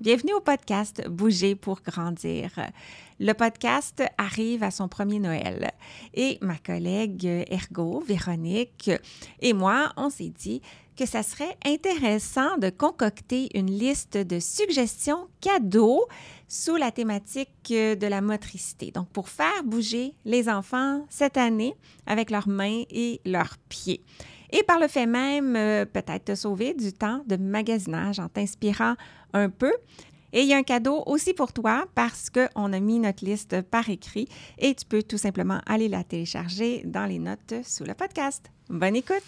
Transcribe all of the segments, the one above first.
Bienvenue au podcast Bouger pour grandir. Le podcast arrive à son premier Noël et ma collègue Ergo, Véronique et moi, on s'est dit que ça serait intéressant de concocter une liste de suggestions cadeaux sous la thématique de la motricité. Donc, pour faire bouger les enfants cette année avec leurs mains et leurs pieds et par le fait même, euh, peut-être te sauver du temps de magasinage en t'inspirant un peu. Et il y a un cadeau aussi pour toi parce qu'on a mis notre liste par écrit et tu peux tout simplement aller la télécharger dans les notes sous le podcast. Bonne écoute!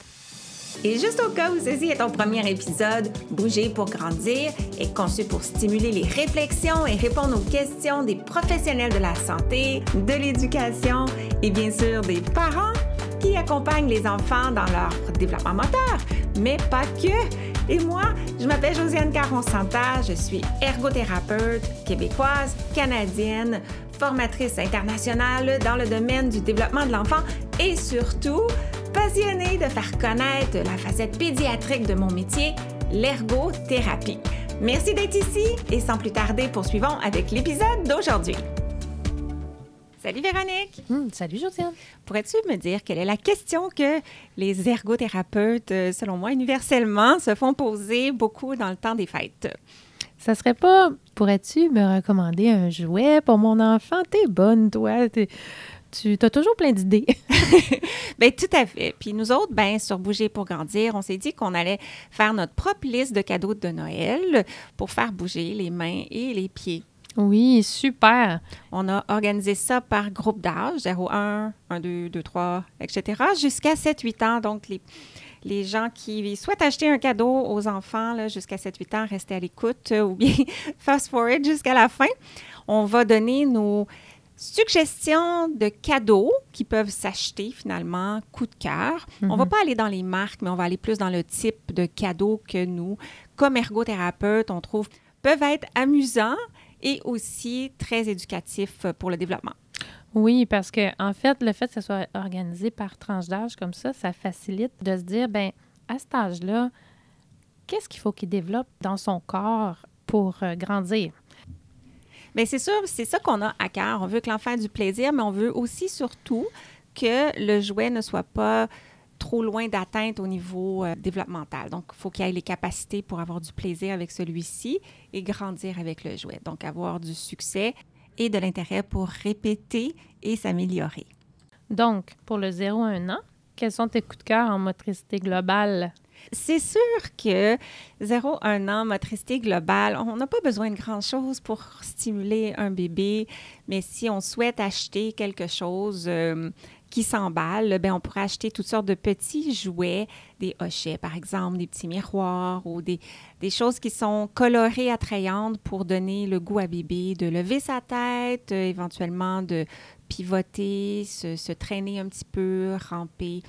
Et juste au cas où ceci est ton premier épisode, Bouger pour grandir est conçu pour stimuler les réflexions et répondre aux questions des professionnels de la santé, de l'éducation et bien sûr des parents qui accompagnent les enfants dans leur développement moteur, mais pas que. Et moi, je m'appelle Josiane Caron-Santa, je suis ergothérapeute québécoise, canadienne, formatrice internationale dans le domaine du développement de l'enfant et surtout passionnée de faire connaître la facette pédiatrique de mon métier, l'ergothérapie. Merci d'être ici et sans plus tarder, poursuivons avec l'épisode d'aujourd'hui. Salut Véronique. Hmm, salut Josiane. Pourrais-tu me dire quelle est la question que les ergothérapeutes, euh, selon moi, universellement, se font poser beaucoup dans le temps des fêtes? Ça serait pas, pourrais-tu me recommander un jouet? Pour mon enfant? T'es bonne, toi. tu as toujours plein d'idées. Bien, tout à fait. Puis nous autres, ben sur Bouger pour grandir, on s'est dit qu'on allait faire notre propre liste de cadeaux de Noël pour faire bouger les mains et les pieds oui, super. On a organisé ça par groupe d'âge, 0, 1, 1, 2, 2, 3, etc., jusqu'à 7-8 ans. Donc, les, les gens qui souhaitent acheter un cadeau aux enfants jusqu'à 7-8 ans, rester à l'écoute euh, ou bien fast forward jusqu'à la fin. On va donner nos suggestions de cadeaux qui peuvent s'acheter finalement, coup de cœur. On ne va mhm. pas aller dans les marques, mais on va aller plus dans le type de cadeaux que nous, comme ergothérapeutes, on trouve peuvent être amusants et aussi très éducatif pour le développement. Oui, parce que en fait, le fait que ça soit organisé par tranche d'âge comme ça, ça facilite de se dire, ben à cet âge-là, qu'est-ce qu'il faut qu'il développe dans son corps pour euh, grandir? Bien, c'est sûr, c'est ça qu'on a à cœur. On veut que l'enfant ait du plaisir, mais on veut aussi surtout que le jouet ne soit pas trop loin d'atteinte au niveau euh, développemental. Donc, il faut qu'il ait les capacités pour avoir du plaisir avec celui-ci et grandir avec le jouet. Donc, avoir du succès et de l'intérêt pour répéter et s'améliorer. Donc, pour le 0 à 1 an, quels sont tes coups de cœur en motricité globale? C'est sûr que 0 1 an, motricité globale, on n'a pas besoin de grand-chose pour stimuler un bébé, mais si on souhaite acheter quelque chose euh, qui s'emballent, ben on pourrait acheter toutes sortes de petits jouets, des hochets par exemple, des petits miroirs ou des, des choses qui sont colorées, attrayantes pour donner le goût à bébé de lever sa tête, euh, éventuellement de pivoter, se, se traîner un petit peu, ramper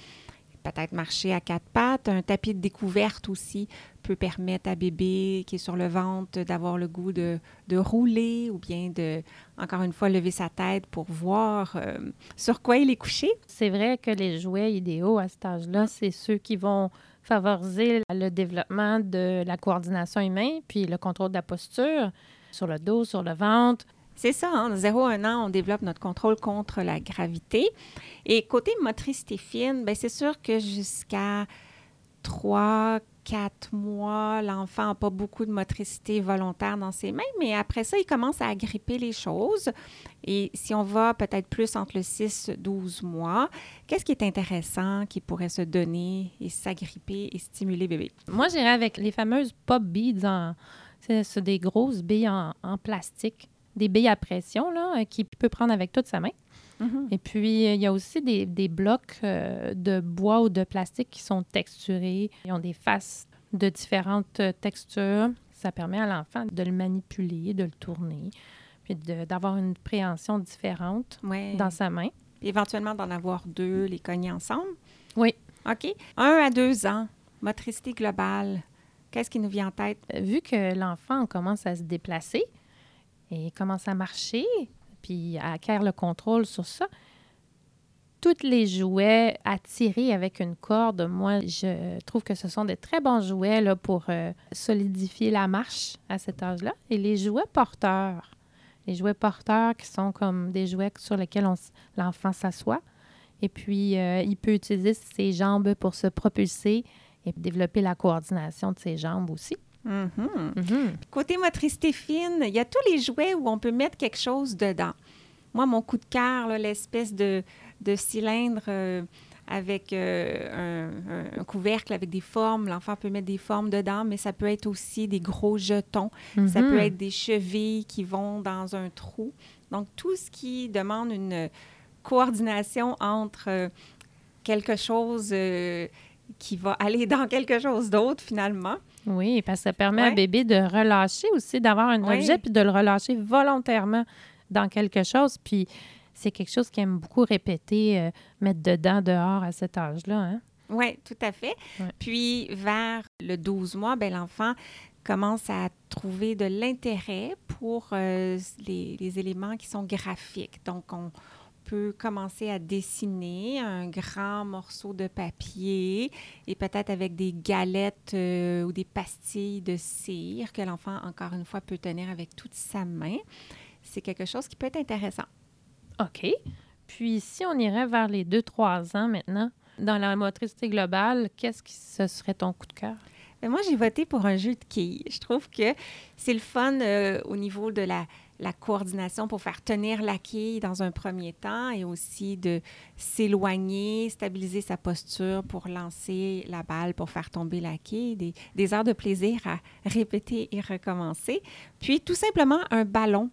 peut-être marcher à quatre pattes. Un tapis de découverte aussi peut permettre à bébé qui est sur le ventre d'avoir le goût de, rouler ou bien de, encore une fois, lever sa tête pour voir euh, sur quoi il est couché. C'est vrai que les jouets idéaux à cet âge-là, c'est ceux qui vont favoriser le développement de la coordination humaine, puis le contrôle de la posture sur le dos, sur le ventre. C'est ça, en 0 à 1 an, on développe notre contrôle contre la gravité. Et côté motricité fine, bien, c'est sûr que jusqu'à 3, 4 mois, l'enfant n'a pas beaucoup de motricité volontaire dans ses mains, mais après ça, il commence à agripper les choses. Et si on va peut-être plus entre le 6 12 mois, qu'est-ce qui est intéressant qui pourrait se donner et s'agripper et stimuler bébé? Moi, j'irais avec les fameuses pop beads en. C'est des grosses billes en plastique des billes à pression là, euh, qu'il peut prendre avec toute sa main. Mm-hmm. Et puis, euh, il y a aussi des, blocs euh, de bois ou de plastique qui sont texturés. Ils ont des faces de différentes textures. Ça permet à l'enfant de le manipuler, de le tourner, puis d'avoir une préhension différente dans sa main. éventuellement d'en avoir deux, les cogner ensemble. Oui. OK. Un à deux ans, motricité globale. Qu'est-ce qui nous vient en tête? Vu que l'enfant commence à se déplacer, et commence à marcher, puis acquérir le contrôle sur ça, tous les jouets tirer avec une corde, moi, je trouve que ce sont des très bons jouets pour euh, solidifier la marche à cet âge-là. Et les jouets porteurs, les jouets porteurs qui sont comme des jouets sur lesquels l'enfant s'assoit. Et puis, euh, il peut utiliser ses jambes pour se propulser et développer la coordination de ses jambes aussi. Mm-hmm. Mm-hmm. Côté motricité fine, il y a tous les jouets où on peut mettre quelque chose dedans. Moi, mon coup de cœur, l'espèce de, de, cylindre euh, avec euh, un, couvercle avec des formes. L'enfant peut mettre des formes dedans, mais ça peut être aussi des gros jetons. Ça peut mm-hmm. être des chevilles qui vont dans un trou. Donc, tout ce qui demande une coordination entre euh, quelque chose qui va aller dans quelque chose d'autre, finalement. Oui, parce que ça permet à bébé de relâcher aussi, d'avoir un objet, puis de le relâcher volontairement dans quelque chose. Puis c'est quelque chose qu'il aime beaucoup répéter, euh, mettre dedans, dehors à cet âge-là. Hein? Oui, tout à fait. Puis vers le 12 mois, ben, l'enfant commence à trouver de l'intérêt pour euh, les, les, éléments qui sont graphiques. Donc, on, peut commencer à dessiner un grand morceau de papier et peut-être avec des galettes euh, ou des pastilles de cire que l'enfant, encore une fois, peut tenir avec toute sa main. C'est quelque chose qui peut être intéressant. OK. Puis si on irait vers les 2-3 ans maintenant, dans la motricité globale, qu'est-ce qui ce serait ton coup de cœur? Ben, moi, j'ai voté pour un jeu de quilles. Je trouve que c'est le fun euh, au niveau de la, la coordination pour faire tenir la quille dans un premier temps et aussi de s'éloigner, stabiliser sa posture pour lancer la balle, pour faire tomber la quille, des, heures de plaisir à répéter et recommencer. Puis tout simplement un ballon.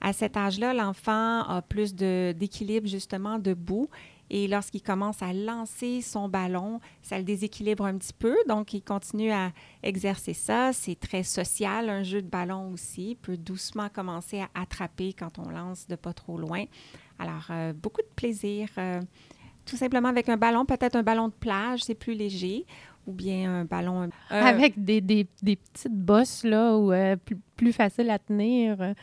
À cet âge-là, l'enfant a plus d'équilibre justement debout et lorsqu'il commence à lancer son ballon, ça le déséquilibre un petit peu. Donc, il continue à exercer ça. C'est très social, un jeu de ballon aussi. Il peut doucement commencer à attraper quand on lance de pas trop loin. Alors, euh, beaucoup de plaisir. Euh, tout simplement avec un ballon, peut-être un ballon de plage, c'est plus léger, ou bien un ballon... Euh, avec des, des, des, petites bosses, là, ou plus, plus facile à tenir.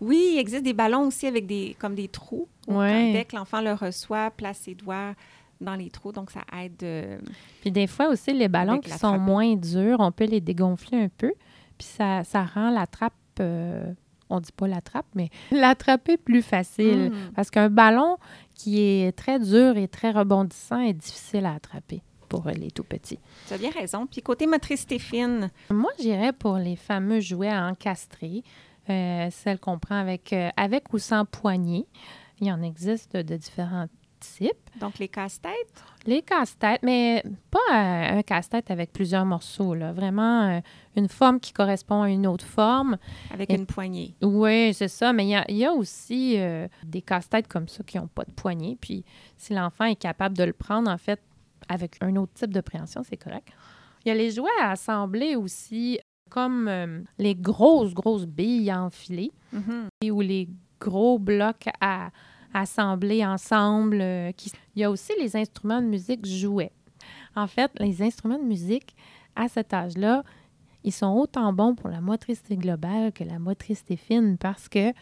Oui, il existe des ballons aussi avec des comme des trous. dès que l'enfant le reçoit, place ses doigts dans les trous, donc ça aide. Euh, puis des fois aussi, les ballons qui sont moins durs, on peut les dégonfler un peu, puis ça, ça rend la trappe, euh, on dit pas la trappe, mais l'attraper plus facile. Hmm. Parce qu'un ballon qui est très dur et très rebondissant est difficile à attraper pour les tout petits. Tu as bien raison. Puis côté motricité fine? Moi, j'irais pour les fameux jouets à encastrer. Euh, celle qu'on prend avec, euh, avec ou sans poignée. Il y en existe de différents types. Donc, les casse-têtes? Les casse-têtes, mais pas euh, un casse-tête avec plusieurs morceaux. Là. Vraiment une forme qui correspond à une autre forme. Avec une poignée. Oui, c'est ça. Mais il y a, y a, aussi des casse-têtes comme ça qui n'ont pas de poignée. Puis, si l'enfant est capable de le prendre, en fait, avec un autre type de préhension, c'est correct. Il y a les jouets à assembler aussi comme euh, les grosses, grosses billes enfilées mm-hmm. ou les gros blocs à, assembler ensemble. Euh, il y a aussi les instruments de musique jouets. En fait, les instruments de musique, à cet âge-là, ils sont autant bons pour la motricité globale que la motricité fine parce que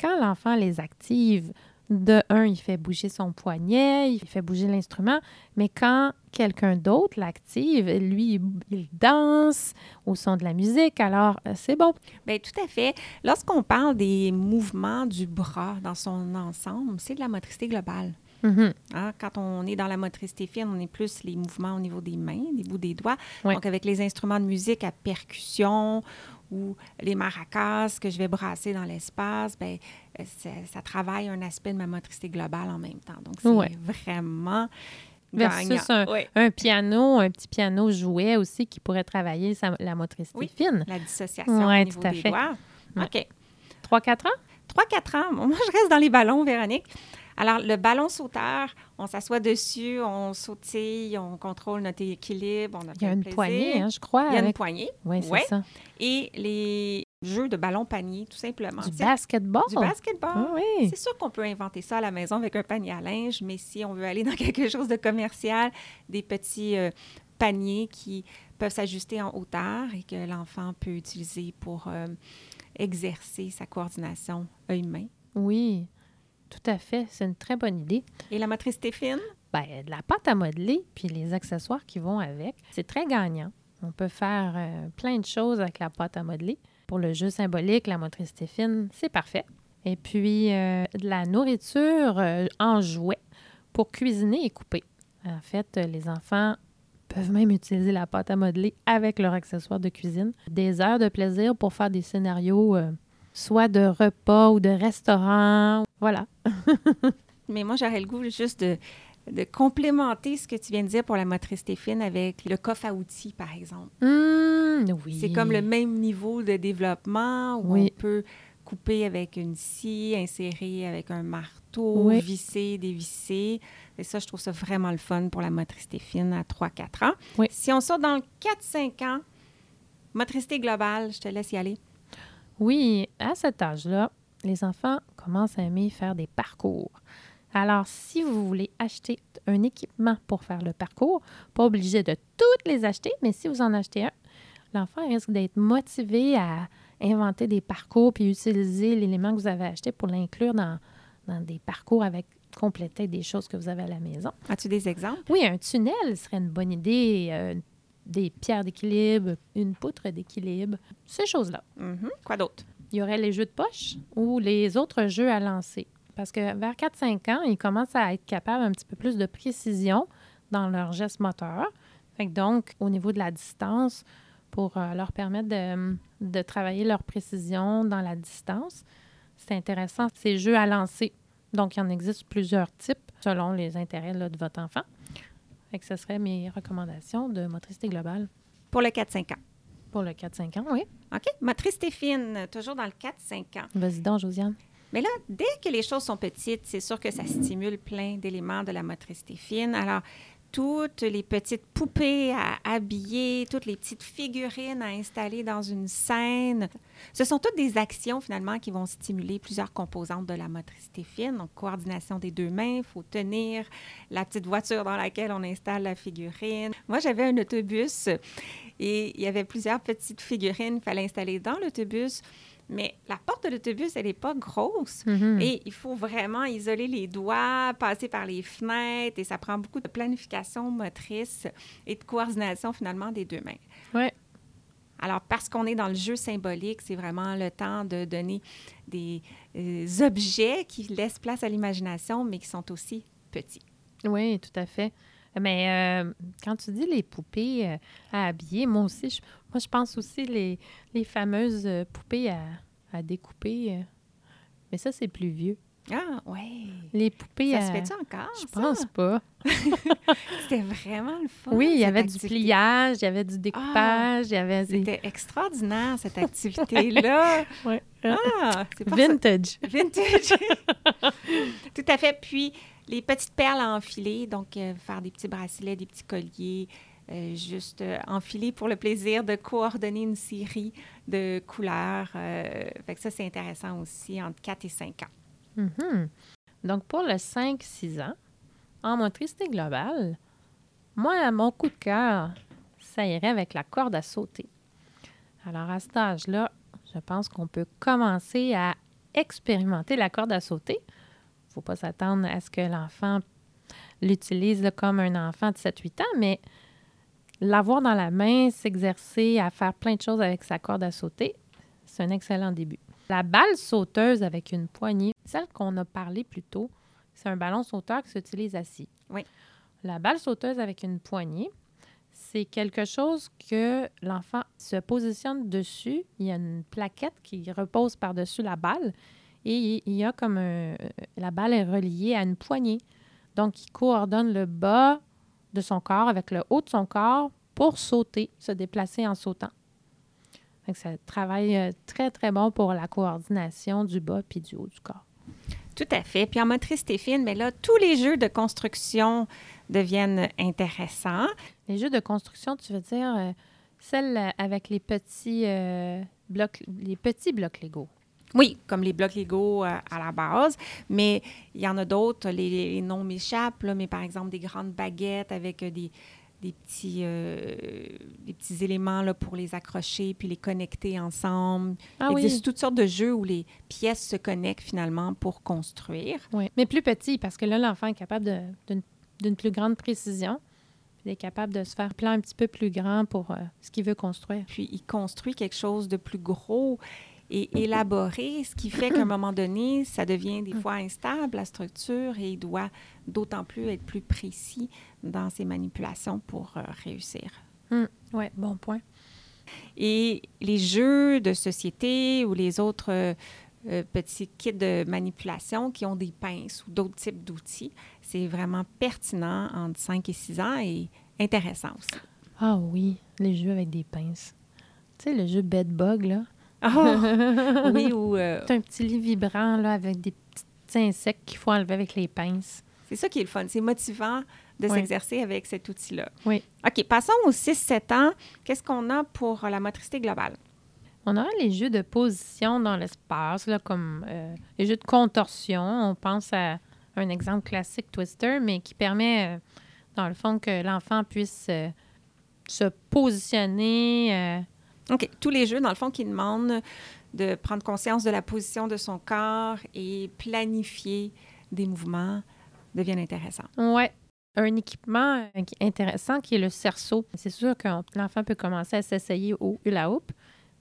quand l'enfant les active, de un, il fait bouger son poignet, il fait bouger l'instrument, mais quand quelqu'un d'autre l'active, lui, il danse au son de la musique, alors euh, c'est bon. Bien, tout à fait. Lorsqu'on parle des mouvements du bras dans son ensemble, c'est de la motricité globale. Mm-hmm. Hein, quand on est dans la motricité fine, on est plus les mouvements au niveau des mains, des bouts des doigts. Donc, avec les instruments de musique à percussion ou les maracas que je vais brasser dans l'espace, ben ça, travaille un aspect de ma motricité globale en même temps. Donc, c'est vraiment Versus un, un, piano, un petit piano jouet aussi qui pourrait travailler la motricité fine. La dissociation au niveau des doigts. OK. 3-4 ans? 3-4 ans. Moi, je reste dans les ballons, Véronique. Alors, le ballon sauteur, on s'assoit dessus, on sautille, on contrôle notre équilibre. On a Il y a une poignée, hein, je crois. Il y a une poignée. Oui, c'est ça. Et les jeux de ballon panier, tout simplement. Du basketball? Du basketball. Ah oui. C'est sûr qu'on peut inventer ça à la maison avec un panier à linge, mais si on veut aller dans quelque chose de commercial, des petits euh, paniers qui peuvent s'ajuster en hauteur et que l'enfant peut utiliser pour euh, exercer sa coordination œil-main. Oui. Tout à fait. C'est une très bonne idée. Et la motricité fine? Bien, de la pâte à modeler, puis les accessoires qui vont avec, c'est très gagnant. On peut faire euh, plein de choses avec la pâte à modeler. Pour le jeu symbolique, la motricité fine, c'est parfait. Et puis, euh, de la nourriture euh, en jouet pour cuisiner et couper. En fait, les enfants peuvent même utiliser la pâte à modeler avec leurs accessoires de cuisine. Des heures de plaisir pour faire des scénarios, soit de repas ou de restaurants. Voilà. Mais moi, j'aurais le goût juste de de complémenter ce que tu viens de dire pour la motricité fine avec le coffre à outils, par exemple. Mmh, oui. C'est comme le même niveau de développement où on peut couper avec une scie, insérer avec un marteau, visser, dévisser. Et ça, je trouve ça vraiment le fun pour la motricité fine à 3-4 ans. Oui. Si on sort dans le 4-5 ans, motricité globale, je te laisse y aller. Oui, à cet âge-là, les enfants commencent à aimer faire des parcours. Alors, si vous voulez acheter un équipement pour faire le parcours, pas obligé de toutes les acheter, mais si vous en achetez un, l'enfant risque d'être motivé à inventer des parcours puis utiliser l'élément que vous avez acheté pour l'inclure dans, des parcours avec compléter des choses que vous avez à la maison. As-tu des exemples? Oui, un tunnel serait une bonne idée. Euh, des pierres d'équilibre, une poutre d'équilibre, ces choses-là. Mm-hmm. Quoi d'autre? Il y aurait les jeux de poche ou les autres jeux à lancer? Parce que vers 4-5 ans, ils commencent à être capables un petit peu plus de précision dans leurs gestes moteurs. donc, au niveau de la distance, pour euh, leur permettre de, travailler leur précision dans la distance, c'est intéressant, ces jeux à lancer. Donc, il en existe plusieurs types selon les intérêts de votre enfant. Fait ce serait mes recommandations de motricité globale. Pour le 4-5 ans. Pour le 4-5 ans, oui. OK. Motricité fine, toujours dans le 4-5 ans. Vas-y donc, Josiane. Mais là, dès que les choses sont petites, c'est sûr que ça stimule plein d'éléments de la motricité fine. Alors, toutes les petites poupées à habiller, toutes les petites figurines à installer dans une scène. Ce sont toutes des actions finalement qui vont stimuler plusieurs composantes de la motricité fine. Donc, coordination des deux mains, il faut tenir la petite voiture dans laquelle on installe la figurine. Moi, j'avais un autobus et il y avait plusieurs petites figurines qu'il fallait installer dans l'autobus. Mais la porte de l'autobus, elle n'est pas grosse. Mm-hmm. Et il faut vraiment isoler les doigts, passer par les fenêtres. Et ça prend beaucoup de planification motrice et de coordination finalement des deux mains. Oui. Alors, parce qu'on est dans le jeu symbolique, c'est vraiment le temps de donner des euh, objets qui laissent place à l'imagination, mais qui sont aussi petits. Oui, tout à fait. Mais euh, quand tu dis les poupées euh, à habiller, moi aussi, je, moi, je pense aussi les, les fameuses euh, poupées à, à découper. mais ça, c'est plus vieux. Ah, oui. Les poupées Ça se fait-tu encore? Je pense pas. C'était vraiment le fun. Oui, il y avait du pliage, il y avait du découpage, il y avait... C'était extraordinaire, cette activité-là. oui. Ah, c'est Vintage. Vintage. Tout à fait. Puis, les petites perles à enfiler, donc euh, faire des petits bracelets, des petits colliers, euh, juste euh, enfiler pour le plaisir de coordonner une série de couleurs. fait que ça, c'est intéressant aussi entre 4 et 5 ans. Mm-hmm. Donc, pour le 5-6 ans, en motricité globale, moi, à mon coup de cœur, ça irait avec la corde à sauter. Alors, à cet âge-là, je pense qu'on peut commencer à expérimenter la corde à sauter faut pas s'attendre à ce que l'enfant l'utilise comme un enfant de 7-8 ans, mais l'avoir dans la main, s'exercer à faire plein de choses avec sa corde à sauter, c'est un excellent début. La balle sauteuse avec une poignée, celle qu'on a parlé plus tôt, c'est un ballon sauteur qui s'utilise assis. Oui. La balle sauteuse avec une poignée, c'est quelque chose que l'enfant se positionne dessus. Il y a une plaquette qui repose par-dessus la balle et il y a comme la balle est reliée à une poignée. Donc, il coordonne le bas de son corps avec le haut de son corps pour sauter, se déplacer en sautant. Donc, ça travaille euh, très, très bon pour la coordination du bas puis du haut du corps. Tout à fait. Puis en motricité fine, mais là, tous les jeux de construction deviennent intéressants. Les jeux de construction, tu veux dire euh, celles avec les petits euh, blocs, les petits blocs Lego. Oui, comme les blocs Lego euh, à la base, mais il y en a d'autres, les, noms m'échappent, mais par exemple des grandes baguettes avec euh, des, des petits, euh, des petits éléments là, pour les accrocher puis les connecter ensemble. Ah Il oui. existe toutes sortes de jeux où les pièces se connectent finalement pour construire. Oui, mais plus petit, parce que là, l'enfant est capable d'une plus grande précision. Il est capable de se faire plan un petit peu plus grand pour euh, ce qu'il veut construire. Puis il construit quelque chose de plus gros et élaboré, ce qui fait qu'à un moment donné, ça devient des fois instable, la structure, et il doit d'autant plus être plus précis dans ses manipulations pour euh, réussir. Oui, bon point. Et les jeux de société ou les autres euh, euh, petits kits de manipulation qui ont des pinces ou d'autres types d'outils, c'est vraiment pertinent entre 5 et 6 ans et intéressant aussi. Ah oui, les jeux avec des pinces. Tu sais, le jeu Bedbug, là. Ah! oui, ou euh, C'est un petit lit vibrant, là, avec des petits insectes qu'il faut enlever avec les pinces. c'est ça qui est le fun. C'est motivant de Oui. s'exercer avec cet outil-là. Oui. OK, passons aux 6-7 ans. Qu'est-ce qu'on a pour la motricité globale? On aura les jeux de position dans l'espace, là, comme euh, les jeux de contorsion. On pense à un exemple classique, Twister, mais qui permet, euh, dans le fond, que l'enfant puisse euh, se positionner. OK. Tous les jeux, dans le fond, qui demandent de prendre conscience de la position de son corps et planifier des mouvements deviennent intéressants. Ouais. Un équipement intéressant qui est le cerceau. C'est sûr que l'enfant peut commencer à s'essayer au hula hoop,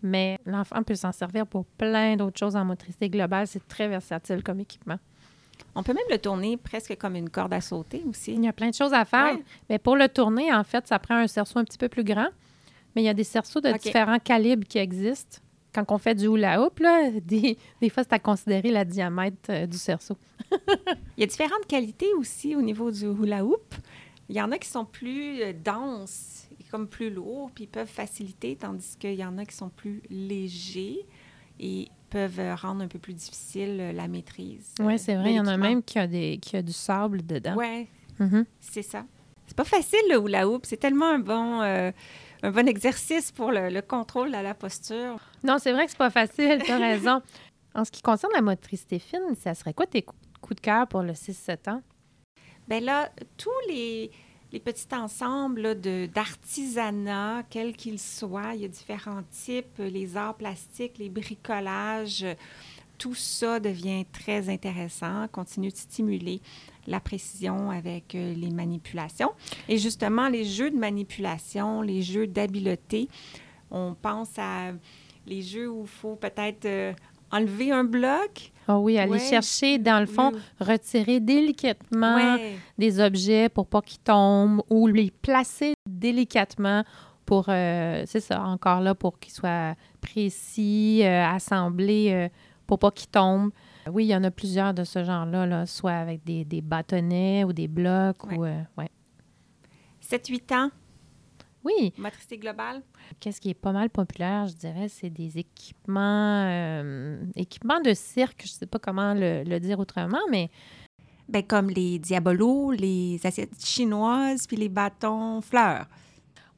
mais l'enfant peut s'en servir pour plein d'autres choses en motricité globale. C'est très versatile comme équipement. On peut même le tourner presque comme une corde à sauter aussi. Il y a plein de choses à faire. Ouais. Mais pour le tourner, en fait, ça prend un cerceau un petit peu plus grand. Mais il y a des cerceaux de différents calibres qui existent. Quand on fait du hula hoop, là, des, des fois, c'est à considérer la diamètre euh, du cerceau. Il y a différentes qualités aussi au niveau du hula hoop. Il y en a qui sont plus euh, denses comme plus lourds, puis ils peuvent faciliter, tandis qu'il y en a qui sont plus légers et peuvent euh, rendre un peu plus difficile la maîtrise. Oui, c'est vrai. Il y en a même qui a, des, qui a du sable dedans. Ouais, Mhm. c'est ça. C'est pas facile le hula hoop. C'est tellement un bon, euh, un bon exercice pour le, le contrôle à la posture. Non, c'est vrai que c'est pas facile, tu as raison. En ce qui concerne la motricité fine, ça serait quoi tes cou- coups de cœur pour le 6-7 ans? Ben là, tous les, les petits ensembles d'artisanat, quels qu'ils soient, il y a différents types, les arts plastiques, les bricolages, tout ça devient très intéressant, continue de stimuler la précision avec euh, les manipulations. Et justement, les jeux de manipulation, les jeux d'habileté, on pense à les jeux où il faut peut-être euh, enlever un bloc. Ah oui, aller Ouais. chercher, dans le fond, Oui. retirer délicatement Ouais. des objets pour pas qu'ils tombent ou les placer délicatement pour, euh, c'est ça, encore là, pour qu'ils soient précis, euh, assemblés pour pas qu'ils tombent. Oui, il y en a plusieurs de ce genre-là, là, soit avec des, des bâtonnets ou des blocs. Ouais. Ou, euh, ouais. 7-8 ans, Oui, motricité globale? Qu'est-ce qui est pas mal populaire, je dirais, c'est des équipements, euh, équipements de cirque. Je sais pas comment le, le dire autrement, mais Ben, comme les diabolos, les assiettes chinoises, puis les bâtons fleurs.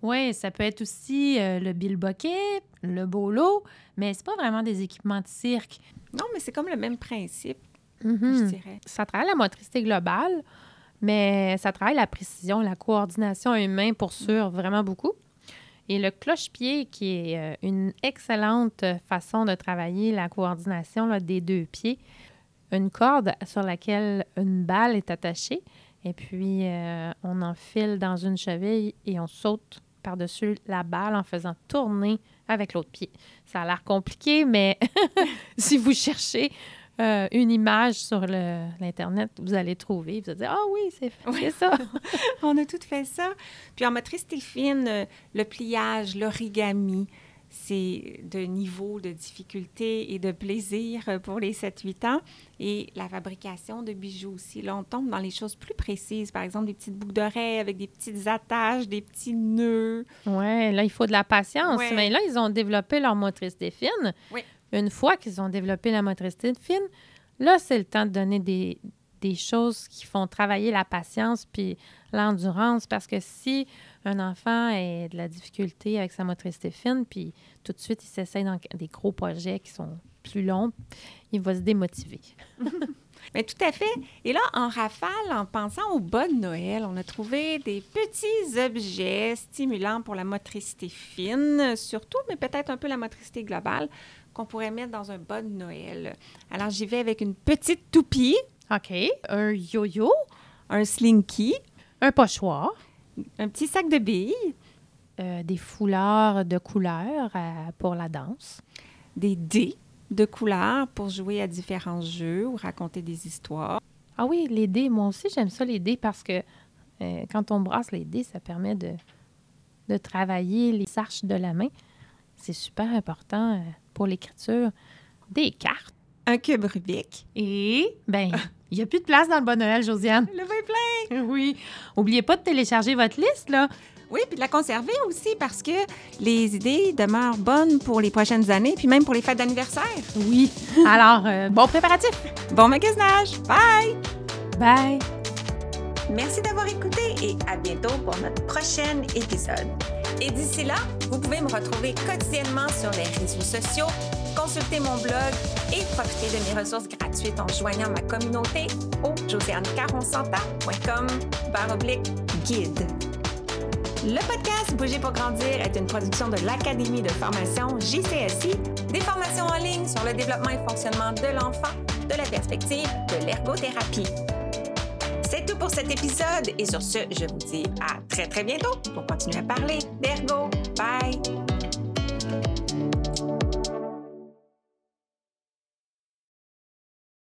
oui, ça peut être aussi euh, le bilboquet, le bolo, mais c'est pas vraiment des équipements de cirque. Non, mais c'est comme le même principe, Mhm. je dirais. Ça travaille la motricité globale, mais ça travaille la précision, la coordination humaine pour sûr, vraiment beaucoup. Et le cloche-pied, qui est euh, une excellente façon de travailler la coordination là, des deux pieds. Une corde sur laquelle une balle est attachée, et puis euh, on enfile dans une cheville et on saute par-dessus la balle en faisant tourner avec l'autre pied. Ça a l'air compliqué, mais si vous cherchez euh, une image sur l'Internet, vous allez trouver. Vous allez dire, ah oui, c'est c'est ça. On a tout fait ça. Puis en motricité fine, euh, le pliage, l'origami, c'est de niveau de difficulté et de plaisir pour les 7-8 ans. Et la fabrication de bijoux aussi. Là, on tombe dans les choses plus précises. Par exemple, des petites boucles d'oreilles avec des petites attaches, des petits nœuds. Ouais, là, il faut de la patience. Ouais. Mais là, ils ont développé leur motricité fine. Oui. Une fois qu'ils ont développé la motricité fine, là, c'est le temps de donner des, des choses qui font travailler la patience puis l'endurance. Parce que si un enfant a de la difficulté avec sa motricité fine, puis tout de suite, il s'essaye dans des gros projets qui sont plus longs, il va se démotiver. Mais tout à fait. Et là, en rafale, en pensant au bas de Noël, on a trouvé des petits objets stimulants pour la motricité fine, surtout, mais peut-être un peu la motricité globale, qu'on pourrait mettre dans un bas de Noël. Alors, j'y vais avec une petite toupie. OK. Un yo-yo. Un slinky. Un pochoir. Un petit sac de billes. Euh, des foulards de couleur euh, pour la danse. Des dés de couleur pour jouer à différents jeux ou raconter des histoires. Ah oui, les dés. Moi aussi, j'aime ça, les dés, parce que euh, quand on brasse les dés, ça permet de, de travailler les arches de la main. C'est super important pour l'écriture. Des cartes. Un cube Rubik. Et, ben, il n'y a plus de place dans le Bon Noël, Josiane. Le vin plein! Oui. Oubliez pas de télécharger votre liste, là. Oui, puis de la conserver aussi parce que les idées demeurent bonnes pour les prochaines années, puis même pour les fêtes d'anniversaire. Oui. Alors, euh, bon préparatif. Bon magasinage. Bye! Bye! Merci d'avoir écouté et à bientôt pour notre prochain épisode. Et d'ici là, vous pouvez me retrouver quotidiennement sur les réseaux sociaux, consulter mon blog et profiter de mes ressources gratuites en joignant ma communauté au josianecaronsanta.com guide. Le podcast Bouger pour grandir est une production de l'Académie de formation JCSI, des formations en ligne sur le développement et fonctionnement de l'enfant de la perspective de l'ergothérapie. C'est tout pour cet épisode et sur ce, je vous dis à très très bientôt pour continuer à parler d'ergo. Bye!